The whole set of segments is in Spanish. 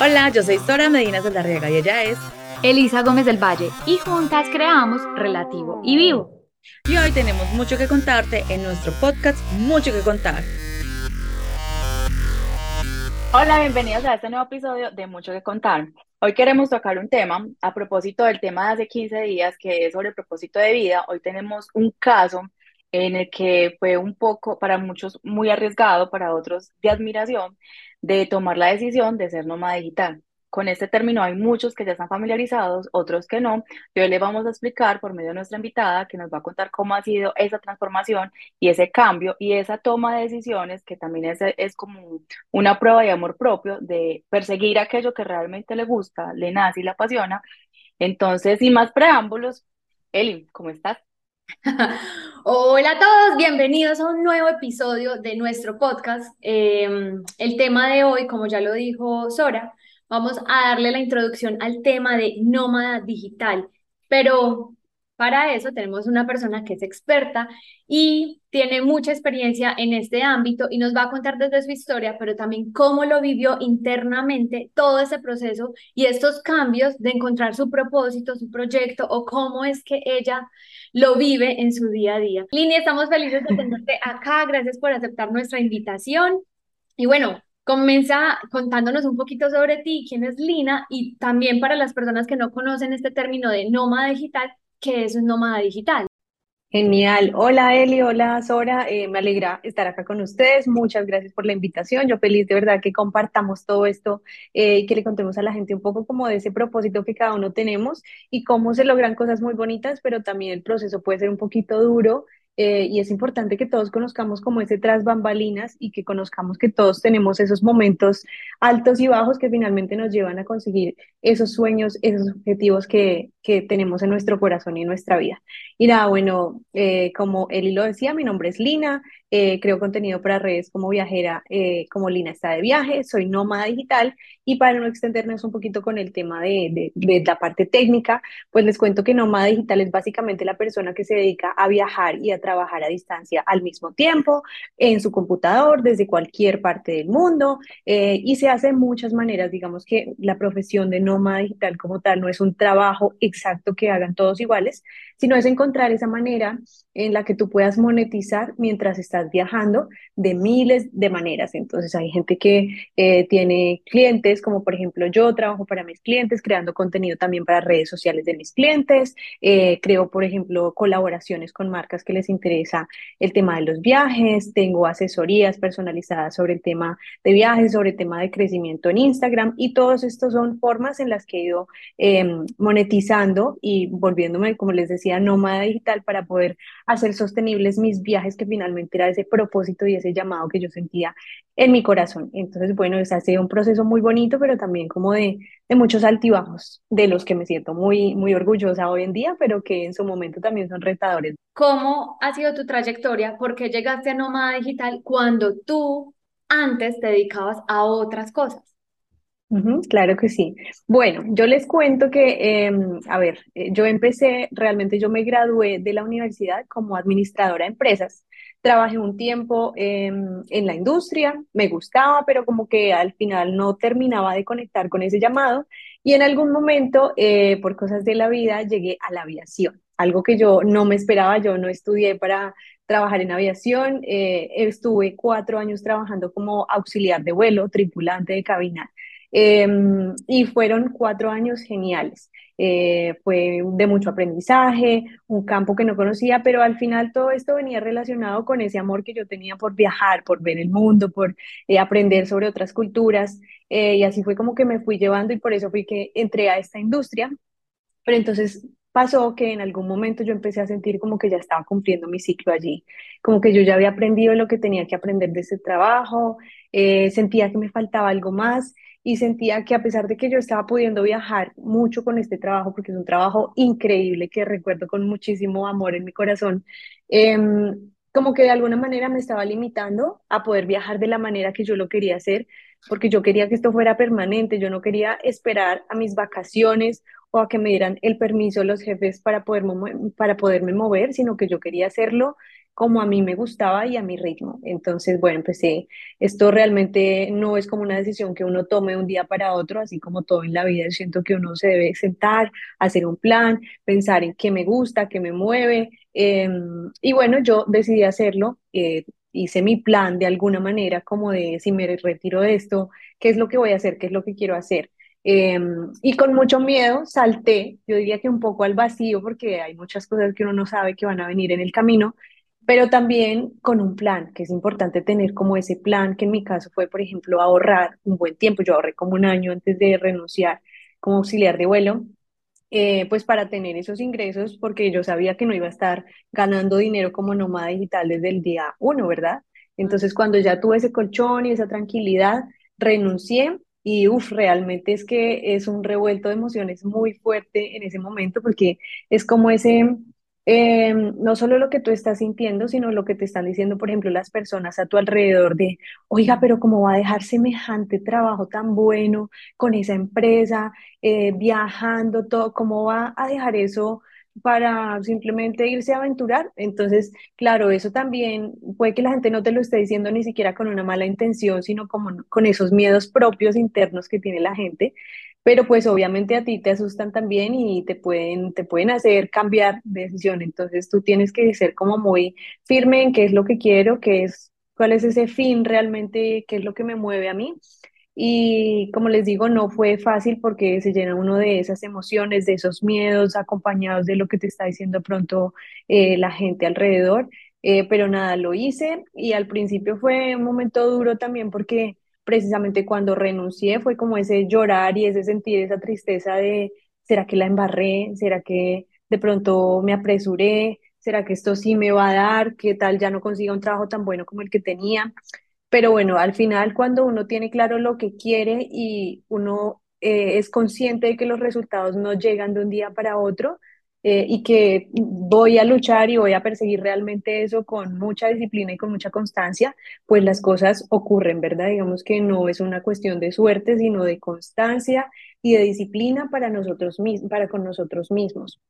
Hola, yo soy Sora Medina Saldarriaga y ella es Elisa Gómez del Valle y juntas creamos Relativo y Vivo. Y hoy tenemos mucho que contarte en nuestro podcast Mucho que contar. Hola, bienvenidos a este nuevo episodio de Mucho que contar. Hoy queremos tocar un tema a propósito del tema de hace 15 días que es sobre el propósito de vida. Hoy tenemos un caso en el que fue un poco, para muchos muy arriesgado, para otros de admiración, de tomar la decisión de ser nómada digital. Con este término hay muchos que ya están familiarizados, otros que no. hoy les vamos a explicar por medio de nuestra invitada que nos va a contar cómo ha sido esa transformación y ese cambio y esa toma de decisiones que también es, es como una prueba de amor propio de perseguir aquello que realmente le gusta, le nace y le apasiona. Entonces, sin más preámbulos, Eli, ¿cómo estás? Hola a todos, bienvenidos a un nuevo episodio de nuestro podcast. Em, el tema de hoy, como ya lo dijo Sora, vamos a darle la introducción al tema de nómada digital, pero para eso tenemos una persona que es experta y tiene mucha experiencia en este ámbito y nos va a contar desde su historia, pero también cómo lo vivió internamente todo ese proceso y estos cambios de encontrar su propósito, su proyecto o cómo es que ella lo vive en su día a día. Lini, estamos felices de tenerte acá. Gracias por aceptar nuestra invitación. Y bueno, comienza contándonos un poquito sobre ti, quién es Lina y también para las personas que no conocen este término de nómada digital, ¿qué es un nómada digital? Genial. Hola Eli, hola Sora, eh, me alegra estar acá con ustedes. Muchas gracias por la invitación. Yo feliz de verdad que compartamos todo esto eh, y que le contemos a la gente un poco como de ese propósito que cada uno tenemos y cómo se logran cosas muy bonitas, pero también el proceso puede ser un poquito duro eh, y es importante que todos conozcamos como ese tras bambalinas y que conozcamos que todos tenemos esos momentos altos y bajos que finalmente nos llevan a conseguir esos sueños, esos objetivos que, que tenemos en nuestro corazón y en nuestra vida. Y nada, bueno, eh, como Eli lo decía, mi nombre es Lina, eh, creo contenido para redes como viajera, como Lina está de viaje, soy nómada digital y para no extendernos un poquito con el tema de, de, de la parte técnica, pues les cuento que nómada digital es básicamente la persona que se dedica a viajar y a trabajar a distancia al mismo tiempo, en su computador, desde cualquier parte del mundo, eh, y se hace de muchas maneras. Digamos que la profesión de nómada digital como tal no es un trabajo exacto que hagan todos iguales, sino es encontrar esa manera en la que tú puedas monetizar mientras estás viajando de miles de maneras. Entonces hay gente que eh, tiene clientes, como por ejemplo yo trabajo para mis clientes, creando contenido también para redes sociales de mis clientes, eh, creo por ejemplo colaboraciones con marcas que les interesa el tema de los viajes, tengo asesorías personalizadas sobre el tema de viajes, sobre el tema de crecimiento en Instagram y todos estos son formas en las que he ido em, monetizando y volviéndome, como les decía, nómada digital para poder hacer sostenibles mis viajes, que finalmente era ese propósito y ese llamado que yo sentía en mi corazón. Entonces, bueno, es ha sido un proceso muy bonito, pero también como de, muchos altibajos, de los que me siento muy, muy orgullosa hoy en día, pero que en su momento también son retadores. ¿Cómo ha sido tu trayectoria? ¿Por qué llegaste a Nómada Digital cuando tú antes te dedicabas a otras cosas? Claro que sí. Bueno, yo les cuento que, em, a ver, eh, yo empecé, realmente yo me gradué de la universidad como administradora de empresas. Trabajé un tiempo em, en la industria, me gustaba, pero como que al final no terminaba de conectar con ese llamado y en algún momento, eh, por cosas de la vida, llegué a la aviación, algo que yo no me esperaba, yo no estudié para trabajar en aviación, eh, estuve cuatro años trabajando como auxiliar de vuelo, tripulante de cabina Em, y fueron cuatro años geniales. Eh, fue de mucho aprendizaje, un campo que no conocía, pero al final todo esto venía relacionado con ese amor que yo tenía por viajar, por ver el mundo, por eh, aprender sobre otras culturas. Eh, y así fue como que me fui llevando y por eso fui que entré a esta industria. Pero entonces pasó que en algún momento yo empecé a sentir como que ya estaba cumpliendo mi ciclo allí, como que yo ya había aprendido lo que tenía que aprender de ese trabajo, sentía que me faltaba algo más y sentía que a pesar de que yo estaba pudiendo viajar mucho con este trabajo, porque es un trabajo increíble que recuerdo con muchísimo amor en mi corazón, em, como que de alguna manera me estaba limitando a poder viajar de la manera que yo lo quería hacer, porque yo quería que esto fuera permanente, yo no quería esperar a mis vacaciones o a que me dieran el permiso los jefes para, poder, para poderme mover, sino que yo quería hacerlo como a mí me gustaba y a mi ritmo. Entonces, bueno, empecé, esto realmente no es como una decisión que uno tome de un día para otro, así como todo en la vida, siento que uno se debe sentar, hacer un plan, pensar en qué me gusta, qué me mueve. em, y bueno, yo decidí hacerlo. eh, hice mi plan de alguna manera, como de si me retiro de esto, ¿qué es lo que voy a hacer? ¿Qué es lo que quiero hacer? Em, y con mucho miedo salté, yo diría que un poco al vacío, porque hay muchas cosas que uno no sabe que van a venir en el camino, pero también con un plan, que es importante tener como ese plan, que en mi caso fue, por ejemplo, ahorrar un buen tiempo. Yo ahorré como un año antes de renunciar como auxiliar de vuelo eh, pues para tener esos ingresos, porque yo sabía que no iba a estar ganando dinero como nómada digital desde el día uno, ¿verdad? Entonces, cuando ya tuve ese colchón y esa tranquilidad, renuncié y, uff, realmente es que es un revuelto de emociones muy fuerte en ese momento, porque es como ese, eh, no solo lo que tú estás sintiendo, sino lo que te están diciendo, por ejemplo, las personas a tu alrededor de, oiga, pero ¿cómo va a dejar semejante trabajo tan bueno con esa empresa? eh, viajando, todo, ¿cómo va a dejar eso para simplemente irse a aventurar? Entonces, claro, eso también puede que la gente no te lo esté diciendo ni siquiera con una mala intención, sino como con esos miedos propios internos que tiene la gente. Pero pues obviamente a ti te asustan también y te pueden, te pueden hacer cambiar de decisión. Entonces tú tienes que ser como muy firme en qué es lo que quiero, qué es, cuál es ese fin realmente, qué es lo que me mueve a mí. Y como les digo, no fue fácil porque se llena uno de esas emociones, de esos miedos, acompañados de lo que te está diciendo pronto eh, la gente alrededor. Eh, pero nada, lo hice y al principio fue un momento duro también porque precisamente cuando renuncié fue como ese llorar y ese sentir esa tristeza de, ¿será que la embarré? ¿Será que de pronto me apresuré? ¿Será que esto sí me va a dar? ¿Qué tal ya no consiga un trabajo tan bueno como el que tenía? Pero bueno, al final cuando uno tiene claro lo que quiere y uno eh, es consciente de que los resultados no llegan de un día para otro eh, y que voy a luchar y voy a perseguir realmente eso con mucha disciplina y con mucha constancia, pues las cosas ocurren, ¿verdad? Digamos que no es una cuestión de suerte, sino de constancia y de disciplina para nosotros mismos, para con nosotros mismos.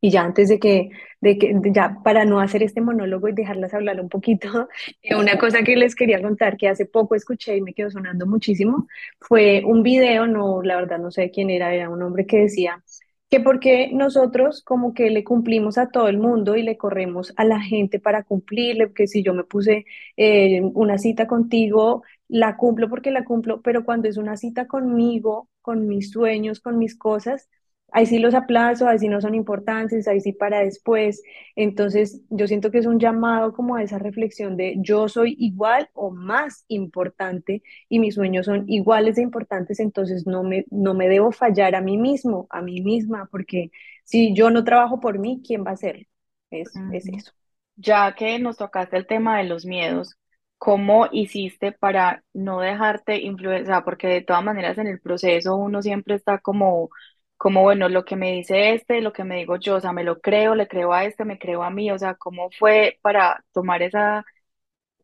Y ya antes de que, de que, ya para no hacer este monólogo y dejarlas hablar un poquito, eh, una cosa que les quería contar que hace poco escuché y me quedó sonando muchísimo, fue un video, no, la verdad no sé quién era, era un hombre que decía que porque nosotros como que le cumplimos a todo el mundo y le corremos a la gente para cumplirle, que si yo me puse eh, una cita contigo, la cumplo porque la cumplo, pero cuando es una cita conmigo, con mis sueños, con mis cosas, Ahí sí los aplazo, ahí sí no son importantes, ahí sí para después. Entonces, yo siento que es un llamado como a esa reflexión de yo soy igual o más importante y mis sueños son iguales de importantes, entonces no me, no me debo fallar a mí mismo, a mí misma, porque si yo no trabajo por mí, ¿quién va a hacerlo? Es, es eso. Ya que nos tocaste el tema de los miedos, ¿cómo hiciste para no dejarte influenciar? Porque de todas maneras en el proceso uno siempre está como, como, bueno, lo que me dice este, lo que me digo yo, o sea, me lo creo, le creo a este, me creo a mí, o sea, ¿cómo fue para tomar esa,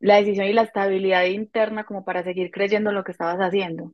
la decisión y la estabilidad interna como para seguir creyendo en lo que estabas haciendo?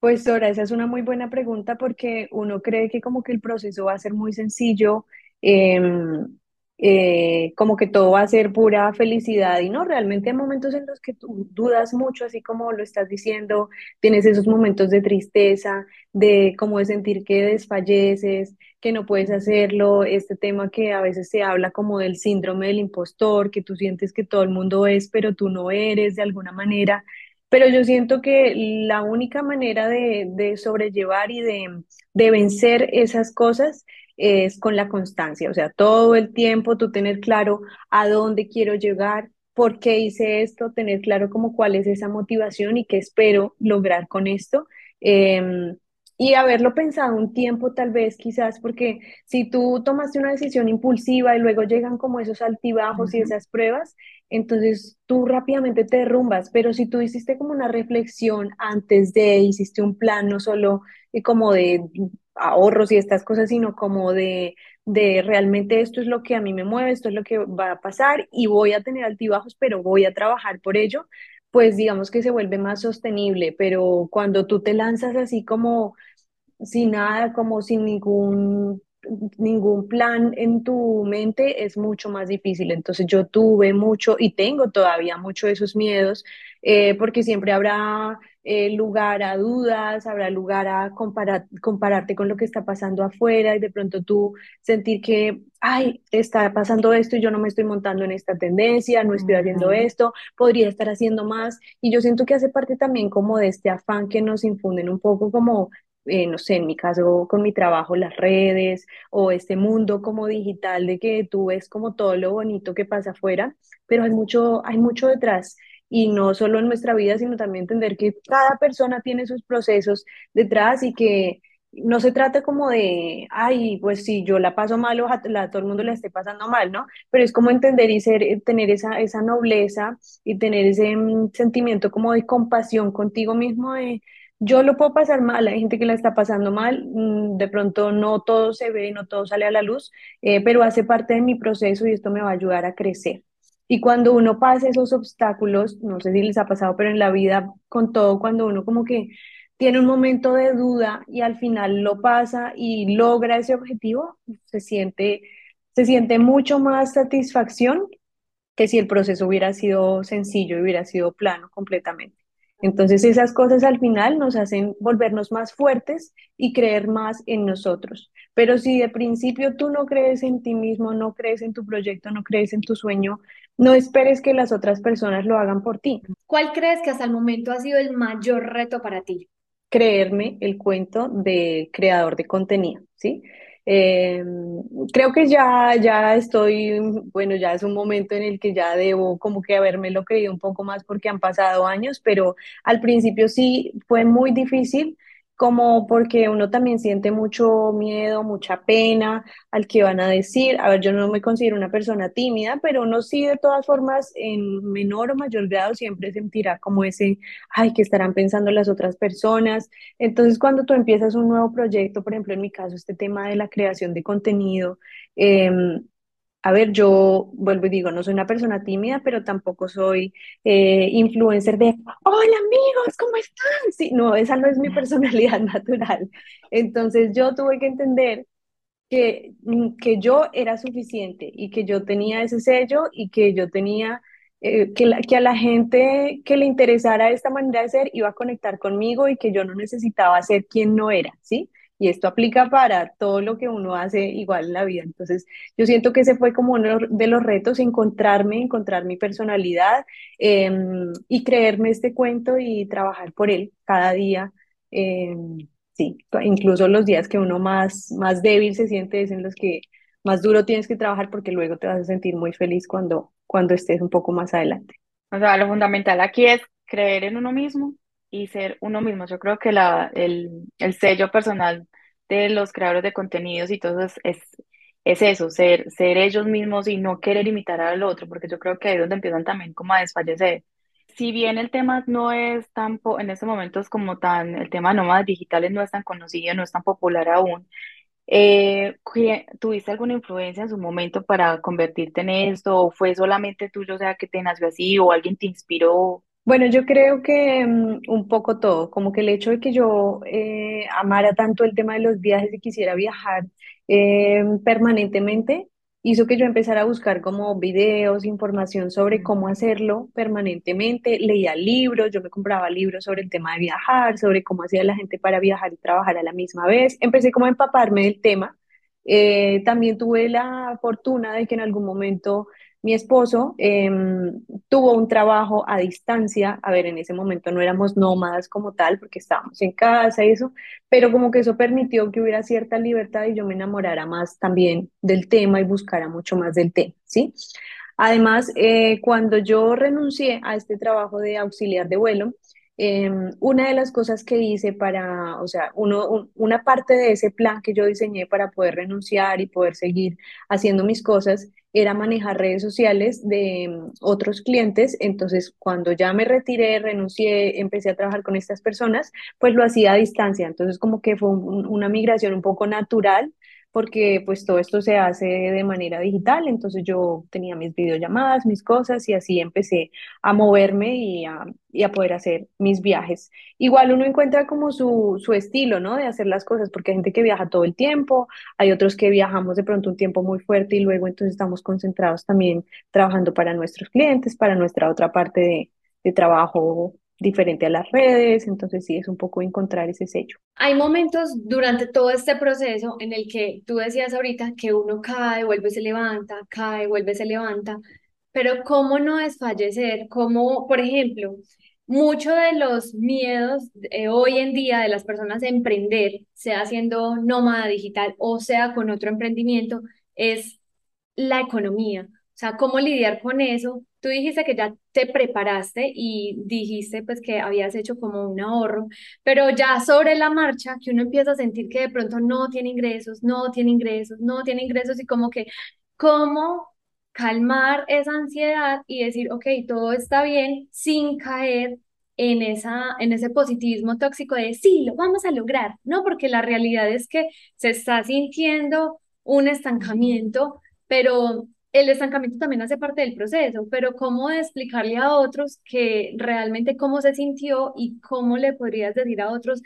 Pues Dora, esa es una muy buena pregunta porque uno cree que como que el proceso va a ser muy sencillo, em, eh, como que todo va a ser pura felicidad y no, realmente hay momentos en los que tú dudas mucho, así como lo estás diciendo, tienes esos momentos de tristeza, de como de sentir que desfalleces, que no puedes hacerlo, este tema que a veces se habla como del síndrome del impostor, que tú sientes que todo el mundo es, pero tú no eres de alguna manera. Pero yo siento que la única manera de, de sobrellevar y de, de vencer esas cosas es con la constancia, o sea, todo el tiempo tú tener claro a dónde quiero llegar, por qué hice esto, tener claro como cuál es esa motivación y qué espero lograr con esto. Em, y haberlo pensado un tiempo tal vez quizás, porque si tú tomaste una decisión impulsiva y luego llegan como esos altibajos y esas pruebas, entonces tú rápidamente te derrumbas, pero si tú hiciste como una reflexión antes de, hiciste un plan no solo eh, como de ahorros y estas cosas, sino como de, de realmente esto es lo que a mí me mueve, esto es lo que va a pasar y voy a tener altibajos, pero voy a trabajar por ello, pues digamos que se vuelve más sostenible, pero cuando tú te lanzas así como sin nada, como sin ningún ningún plan en tu mente es mucho más difícil. Entonces yo tuve mucho y tengo todavía mucho de esos miedos, eh, porque siempre habrá eh, lugar a dudas, habrá lugar a comparar, compararte con lo que está pasando afuera y de pronto tú sentir que, ay, está pasando esto y yo no me estoy montando en esta tendencia, no estoy haciendo esto, podría estar haciendo más. Y yo siento que hace parte también como de este afán que nos infunden un poco como eh, no sé, en mi caso con mi trabajo, las redes o este mundo como digital de que tú ves como todo lo bonito que pasa afuera, pero hay mucho, hay mucho detrás y no solo en nuestra vida, sino también entender que cada persona tiene sus procesos detrás y que no se trata como de, ay, pues si yo la paso mal, a todo el mundo la esté pasando mal, ¿no? Pero es como entender y ser, eh, tener esa, esa nobleza y tener ese mm, sentimiento como de compasión contigo mismo de yo lo puedo pasar mal, hay gente que la está pasando mal, mm, de pronto no todo se ve, no todo sale a la luz, eh, pero hace parte de mi proceso y esto me va a ayudar a crecer. Y cuando uno pasa esos obstáculos, no sé si les ha pasado, pero en la vida con todo, cuando uno como que tiene un momento de duda y al final lo pasa y logra ese objetivo, se siente, se siente mucho más satisfacción que si el proceso hubiera sido sencillo y hubiera sido plano completamente. Entonces esas cosas al final nos hacen volvernos más fuertes y creer más en nosotros. Pero si de principio tú no crees en ti mismo, no crees en tu proyecto, no crees en tu sueño, no esperes que las otras personas lo hagan por ti. ¿Cuál crees que hasta el momento ha sido el mayor reto para ti? Creerme el cuento de creador de contenido, ¿sí? Eh, creo que ya, ya estoy, bueno, ya es un momento en el que ya debo como que haberme lo creído un poco más porque han pasado años, pero al principio sí fue muy difícil como porque uno también siente mucho miedo, mucha pena al que van a decir. A ver, yo no me considero una persona tímida, pero uno sí de todas formas en menor o mayor grado siempre sentirá como ese, ay, que estarán pensando las otras personas. Entonces, cuando tú empiezas un nuevo proyecto, por ejemplo, en mi caso, este tema de la creación de contenido, eh, a ver, yo vuelvo y digo, no soy una persona tímida, pero tampoco soy eh, influencer de, hola amigos, ¿cómo están? Sí, no, esa no es mi personalidad natural. Entonces yo tuve que entender que, mm, que yo era suficiente y que yo tenía ese sello y que yo tenía, eh, que, que a la gente que le interesara esta manera de ser iba a conectar conmigo y que yo no necesitaba ser quien no era, ¿sí? Y esto aplica para todo lo que uno hace igual en la vida. Entonces, yo siento que ese fue como uno de los retos, encontrarme, encontrar mi personalidad em, y creerme este cuento y trabajar por él cada día. Em, sí, incluso los días que uno más, más débil se siente es en los que más duro tienes que trabajar porque luego te vas a sentir muy feliz cuando, cuando estés un poco más adelante. O sea, lo fundamental aquí es creer en uno mismo, y ser uno mismo. Yo creo que la, el, el sello personal de los creadores de contenidos y todo es, es, es eso, ser, ser ellos mismos y no querer imitar al otro, porque yo creo que ahí es donde empiezan también como a desfallecer. Si bien el tema no es tan, en estos momentos como tan, el tema de nómadas digitales no es tan conocido, no es tan popular aún, eh, ¿tuviste alguna influencia en su momento para convertirte en esto? ¿O fue solamente tuyo, o sea, que te nació así o alguien te inspiró? Bueno, yo creo que mm, un poco todo, como que el hecho de que yo eh, amara tanto el tema de los viajes y quisiera viajar eh, permanentemente, hizo que yo empezara a buscar como videos, información sobre cómo hacerlo permanentemente. Leía libros, yo me compraba libros sobre el tema de viajar, sobre cómo hacía la gente para viajar y trabajar a la misma vez. Empecé como a empaparme del tema. Eh, también tuve la fortuna de que en algún momento mi esposo em, tuvo un trabajo a distancia, a ver, en ese momento no éramos nómadas como tal, porque estábamos en casa y eso, pero como que eso permitió que hubiera cierta libertad y yo me enamorara más también del tema y buscara mucho más del tema, ¿sí? Además, eh, cuando yo renuncié a este trabajo de auxiliar de vuelo, Em, una de las cosas que hice para, o sea, uno, una parte de ese plan que yo diseñé para poder renunciar y poder seguir haciendo mis cosas era manejar redes sociales de em, otros clientes. Entonces, cuando ya me retiré, renuncié, empecé a trabajar con estas personas, pues lo hacía a distancia. Entonces, como que fue una migración un poco natural porque pues todo esto se hace de manera digital, entonces yo tenía mis videollamadas, mis cosas y así empecé a moverme y a, y a poder hacer mis viajes. Igual uno encuentra como su, su estilo, ¿no? De hacer las cosas, porque hay gente que viaja todo el tiempo, hay otros que viajamos de pronto un tiempo muy fuerte y luego entonces estamos concentrados también trabajando para nuestros clientes, para nuestra otra parte de, de trabajo diferente a las redes, entonces sí es un poco encontrar ese sello. Hay momentos durante todo este proceso en el que tú decías ahorita que uno cae, vuelve, se levanta, cae, vuelve, se levanta, pero ¿cómo no desfallecer? ¿Cómo, por ejemplo, muchos de los miedos eh, hoy en día de las personas a emprender, sea siendo nómada digital o sea con otro emprendimiento, es la economía? O sea, ¿cómo lidiar con eso? Tú dijiste que ya te preparaste y dijiste pues que habías hecho como un ahorro, pero ya sobre la marcha que uno empieza a sentir que de pronto no tiene ingresos, no tiene ingresos, no tiene ingresos y como que, ¿cómo calmar esa ansiedad y decir, ok, todo está bien sin caer en esa, en ese positivismo tóxico de sí, lo vamos a lograr, ¿no? Porque la realidad es que se está sintiendo un estancamiento, pero el estancamiento también hace parte del proceso, pero cómo explicarle a otros que realmente cómo se sintió y cómo le podrías decir a otros,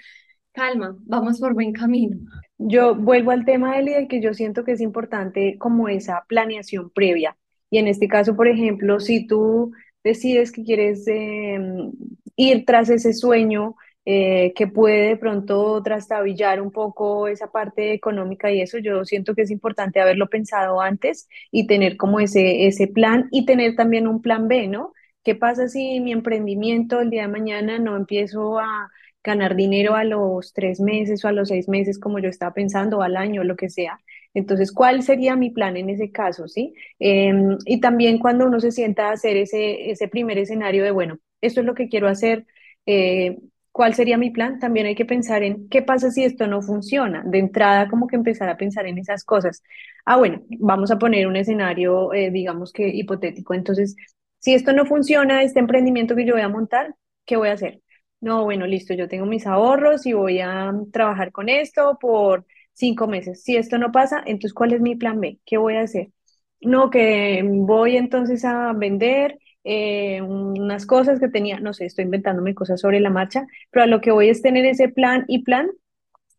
calma, vamos por buen camino. Yo vuelvo al tema de que yo siento que es importante como esa planeación previa. Y en este caso, por ejemplo, si tú decides que quieres em, ir tras ese sueño, eh, que puede de pronto trastabillar un poco esa parte económica y eso, yo siento que es importante haberlo pensado antes y tener como ese, ese plan y tener también un plan B, ¿no? ¿Qué pasa si mi emprendimiento el día de mañana no empiezo a ganar dinero a los tres meses o a los seis meses como yo estaba pensando, o al año, lo que sea? Entonces, ¿cuál sería mi plan en ese caso, sí? Em, y también cuando uno se sienta a hacer ese, ese primer escenario de, bueno, esto es lo que quiero hacer, eh, ¿Cuál sería mi plan? También hay que pensar en qué pasa si esto no funciona. De entrada, como que empezar a pensar en esas cosas. Ah, bueno, vamos a poner un escenario, eh, digamos que hipotético. Entonces, si esto no funciona, este emprendimiento que yo voy a montar, ¿qué voy a hacer? No, bueno, listo, yo tengo mis ahorros y voy a trabajar con esto por cinco meses. Si esto no pasa, entonces, ¿cuál es mi plan B? ¿Qué voy a hacer? No, que voy entonces a vender eh, unas cosas que tenía, no sé, estoy inventándome cosas sobre la marcha, pero a lo que voy es tener ese plan y plan.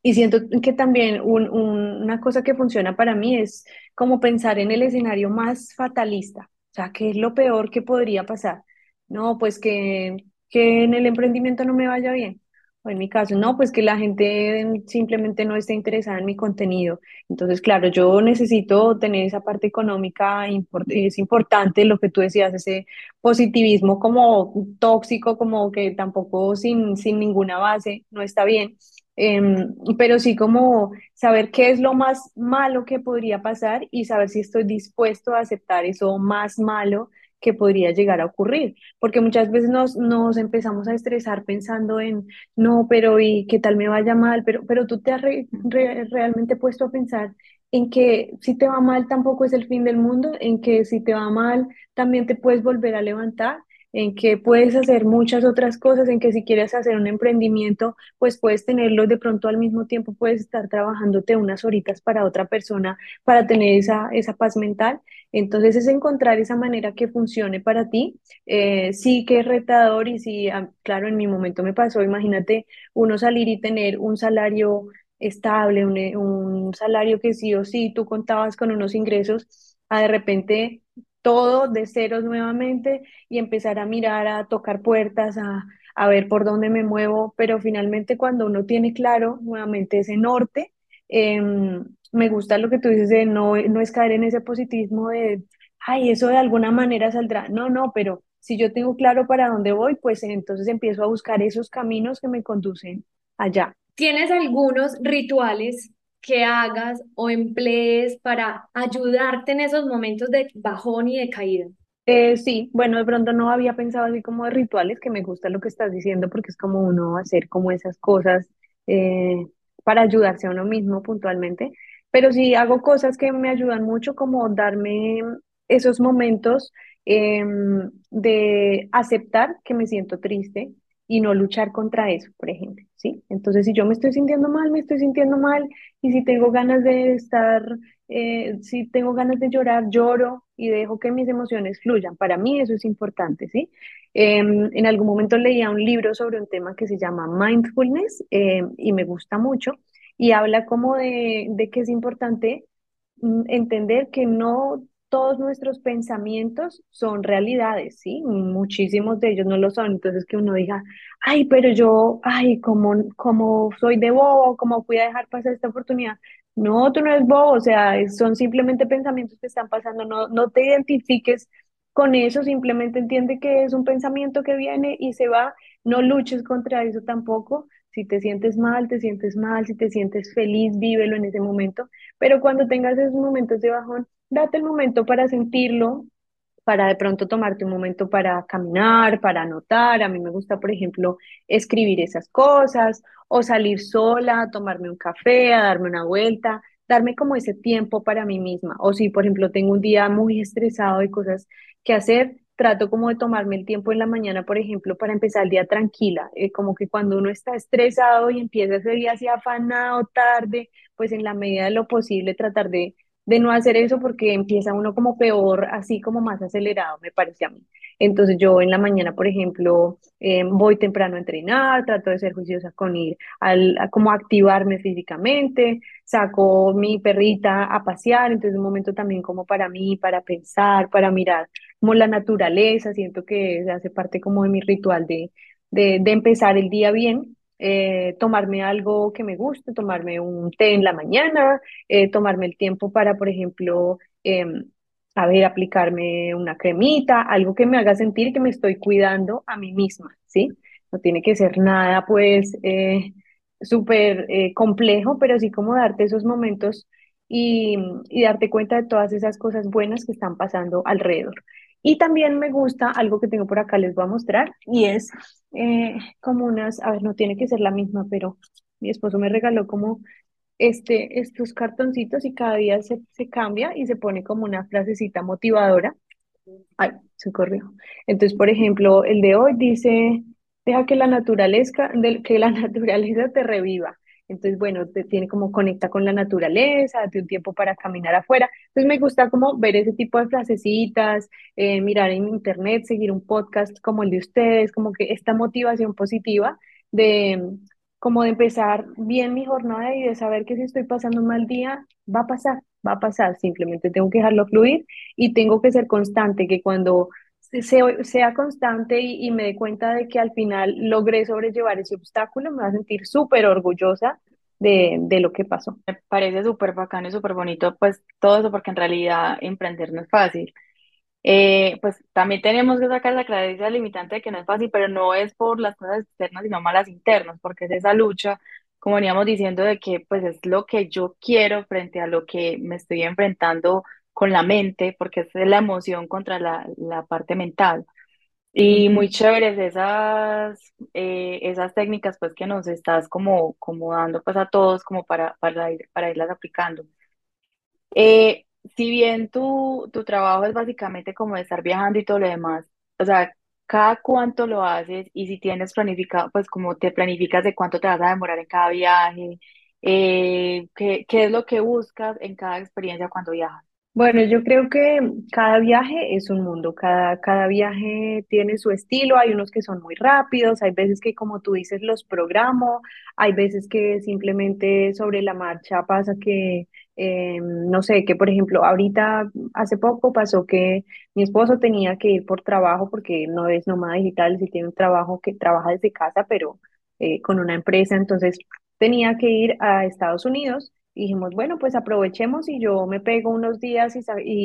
Y siento que también una cosa que funciona para mí es como pensar en el escenario más fatalista, o sea, ¿qué es lo peor que podría pasar? No, pues que, que en el emprendimiento no me vaya bien en mi caso, no, pues que la gente simplemente no esté interesada en mi contenido. Entonces, claro, yo necesito tener esa parte económica, es importante lo que tú decías, ese positivismo como tóxico, como que tampoco sin, sin ninguna base, no está bien. Em, pero sí como saber qué es lo más malo que podría pasar y saber si estoy dispuesto a aceptar eso más malo que podría llegar a ocurrir, porque muchas veces nos, nos empezamos a estresar pensando en, no, pero ¿y qué tal me vaya mal? Pero, pero tú te has realmente puesto a pensar en que si te va mal tampoco es el fin del mundo, en que si te va mal también te puedes volver a levantar en que puedes hacer muchas otras cosas, en que si quieres hacer un emprendimiento, pues puedes tenerlo de pronto al mismo tiempo, puedes estar trabajándote unas horitas para otra persona para tener esa, esa paz mental. Entonces es encontrar esa manera que funcione para ti. Eh, sí que es retador y sí, claro, en mi momento me pasó, imagínate uno salir y tener un salario estable, un, un salario que sí o sí tú contabas con unos ingresos, a de repente todo de ceros nuevamente y empezar a mirar, a tocar puertas, a, a ver por dónde me muevo, pero finalmente cuando uno tiene claro nuevamente ese norte, em, me gusta lo que tú dices de no, no es caer en ese positivismo de, ay, eso de alguna manera saldrá. No, no, pero si yo tengo claro para dónde voy, pues entonces empiezo a buscar esos caminos que me conducen allá. ¿Tienes algunos rituales que hagas o emplees para ayudarte en esos momentos de bajón y de caída? Eh, sí, bueno, de pronto no había pensado así como de rituales, que me gusta lo que estás diciendo porque es como uno hacer como esas cosas eh, para ayudarse a uno mismo puntualmente, pero sí hago cosas que me ayudan mucho como darme esos momentos em, de aceptar que me siento triste, y no luchar contra eso, por ejemplo, ¿sí? Entonces, si yo me estoy sintiendo mal, me estoy sintiendo mal, y si tengo ganas de estar, eh, si tengo ganas de llorar, lloro y dejo que mis emociones fluyan. Para mí eso es importante, ¿sí? Em, en algún momento leía un libro sobre un tema que se llama mindfulness em, y me gusta mucho y habla como de, que es importante mm, entender que no todos nuestros pensamientos son realidades, ¿sí? Muchísimos de ellos no lo son. Entonces que uno diga, ay, pero yo, ay, como, como soy de bobo, ¿cómo fui a dejar pasar esta oportunidad? No, tú no eres bobo, o sea, son simplemente pensamientos que están pasando. No, no te identifiques con eso, simplemente entiende que es un pensamiento que viene y se va. No luches contra eso tampoco. Si te sientes mal, te sientes mal. Si te sientes feliz, vívelo en ese momento. Pero cuando tengas esos momentos de bajón, date el momento para sentirlo, para de pronto tomarte un momento para caminar, para anotar. A mí me gusta, por ejemplo, escribir esas cosas o salir sola, tomarme un café, a darme una vuelta, darme como ese tiempo para mí misma. O si, por ejemplo, tengo un día muy estresado y cosas que hacer, trato como de tomarme el tiempo en la mañana, por ejemplo, para empezar el día tranquila. Eh, como que cuando uno está estresado y empieza ese día así afanado tarde, pues en la medida de lo posible tratar de de no hacer eso porque empieza uno como peor, así como más acelerado, me parece a mí. Entonces yo en la mañana, por ejemplo, eh, voy temprano a entrenar, trato de ser juiciosa con ir al, a como activarme físicamente, saco mi perrita a pasear, entonces un momento también como para mí, para pensar, para mirar como la naturaleza, siento que hace parte como de mi ritual de, de, empezar el día bien eh, tomarme algo que me guste, tomarme un té en la mañana, eh, tomarme el tiempo para, por ejemplo, em, aplicarme una cremita, algo que me haga sentir que me estoy cuidando a mí misma, ¿sí? No tiene que ser nada, pues, eh, súper complejo, pero sí como darte esos momentos y darte cuenta de todas esas cosas buenas que están pasando alrededor. Y también me gusta algo que tengo por acá, les voy a mostrar, y es eh, como unas, a ver, no tiene que ser la misma, pero mi esposo me regaló como este, estos cartoncitos y cada día se, se cambia y se pone como una frasecita motivadora. Ay, se corrió. Entonces, por ejemplo, el de hoy dice, deja que la naturaleza, que la naturaleza te reviva. Entonces, bueno, te tiene como conecta con la naturaleza, date un tiempo para caminar afuera. Entonces, me gusta como ver ese tipo de frasecitas, eh, mirar en internet, seguir un podcast como el de ustedes, como que esta motivación positiva de como de empezar bien mi jornada y de saber que si estoy pasando un mal día, va a pasar, va a pasar. Simplemente tengo que dejarlo fluir y tengo que ser constante, que cuando sea, constante y, me dé cuenta de que al final logré sobrellevar ese obstáculo, me va a sentir súper orgullosa de, de, lo que pasó. Me parece súper bacano y súper bonito, pues todo eso, porque en realidad emprender no es fácil. Eh, pues también tenemos que sacar la creencia limitante de que no es fácil, pero no es por las cosas externas, sino más las internas, porque es esa lucha, como veníamos diciendo, de que pues es lo que yo quiero frente a lo que me estoy enfrentando con la mente, porque es la emoción contra la, la parte mental. Y muy chéveres esas, eh, esas técnicas pues que nos estás como, como dando pues a todos como para, para, ir, para irlas aplicando. Eh, si bien tu, tu trabajo es básicamente como de estar viajando y todo lo demás, o sea, cada cuánto lo haces y si tienes planificado, pues como te planificas de cuánto te vas a demorar en cada viaje, eh, qué, qué es lo que buscas en cada experiencia cuando viajas. Bueno, yo creo que cada viaje es un mundo, cada, cada viaje tiene su estilo, hay unos que son muy rápidos, hay veces que como tú dices los programo, hay veces que simplemente sobre la marcha pasa que, eh, no sé, que por ejemplo ahorita hace poco pasó que mi esposo tenía que ir por trabajo porque no es nómada digital, sí tiene un trabajo que trabaja desde casa, pero eh, con una empresa, entonces tenía que ir a Estados Unidos dijimos, bueno, pues aprovechemos y yo me pego unos días y,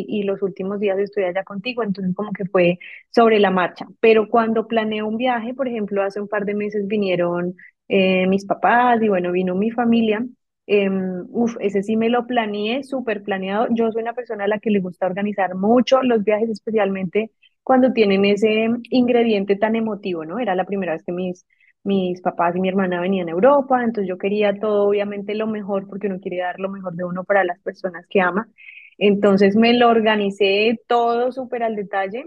y, los últimos días estoy allá contigo, entonces como que fue sobre la marcha. Pero cuando planeé un viaje, por ejemplo, hace un par de meses vinieron eh, mis papás y bueno, vino mi familia. Eh, uf, ese sí me lo planeé, súper planeado. Yo soy una persona a la que le gusta organizar mucho los viajes, especialmente cuando tienen ese ingrediente tan emotivo, ¿no? Era la primera vez que mis mis papás y mi hermana venían a Europa, entonces yo quería todo, obviamente, lo mejor, porque uno quiere dar lo mejor de uno para las personas que ama. Entonces me lo organicé todo súper al detalle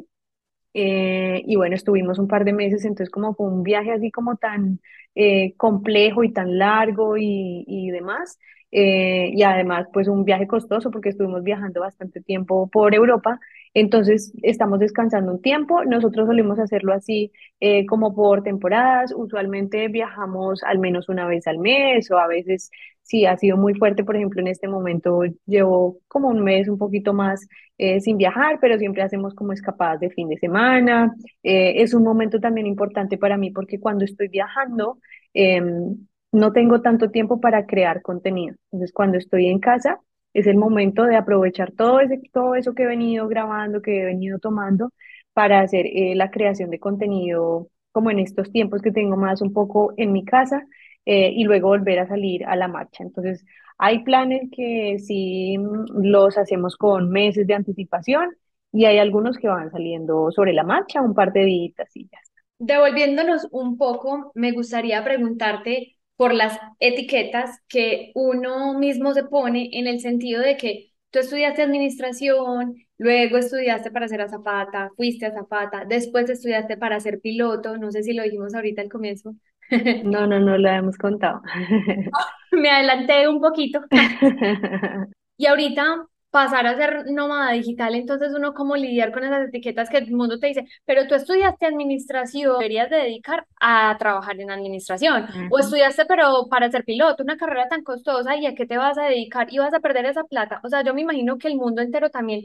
Eh, y bueno, estuvimos un par de meses, entonces como fue un viaje así como tan eh, complejo y tan largo y, y demás. eh, y además pues un viaje costoso porque estuvimos viajando bastante tiempo por Europa. Entonces estamos descansando un tiempo. Nosotros solemos hacerlo así eh, como por temporadas. Usualmente viajamos al menos una vez al mes o a veces sí ha sido muy fuerte. Por ejemplo, en este momento llevo como un mes un poquito más eh, sin viajar, pero siempre hacemos como escapadas de fin de semana. Eh, es un momento también importante para mí porque cuando estoy viajando, em, no tengo tanto tiempo para crear contenido. Entonces, cuando estoy en casa, es el momento de aprovechar todo, ese, todo eso que he venido grabando, que he venido tomando, para hacer eh, la creación de contenido, como en estos tiempos que tengo más un poco en mi casa, eh, y luego volver a salir a la marcha. Entonces, hay planes que sí mm, los hacemos con meses de anticipación y hay algunos que van saliendo sobre la marcha, un par de días y ya. Devolviéndonos un poco, me gustaría preguntarte por las etiquetas que uno mismo se pone en el sentido de que tú estudiaste administración, luego estudiaste para ser azafata, fuiste azafata, después estudiaste para ser piloto, no sé si lo dijimos ahorita al comienzo. No, no, no lo hemos contado. Me adelanté un poquito. Y ahorita pasar a ser nómada digital, entonces uno cómo lidiar con esas etiquetas que el mundo te dice, pero tú estudiaste administración, deberías de dedicar a trabajar en administración, o estudiaste pero para ser piloto, una carrera tan costosa, ¿y a qué te vas a dedicar? Y vas a perder esa plata. O sea, yo me imagino que el mundo entero también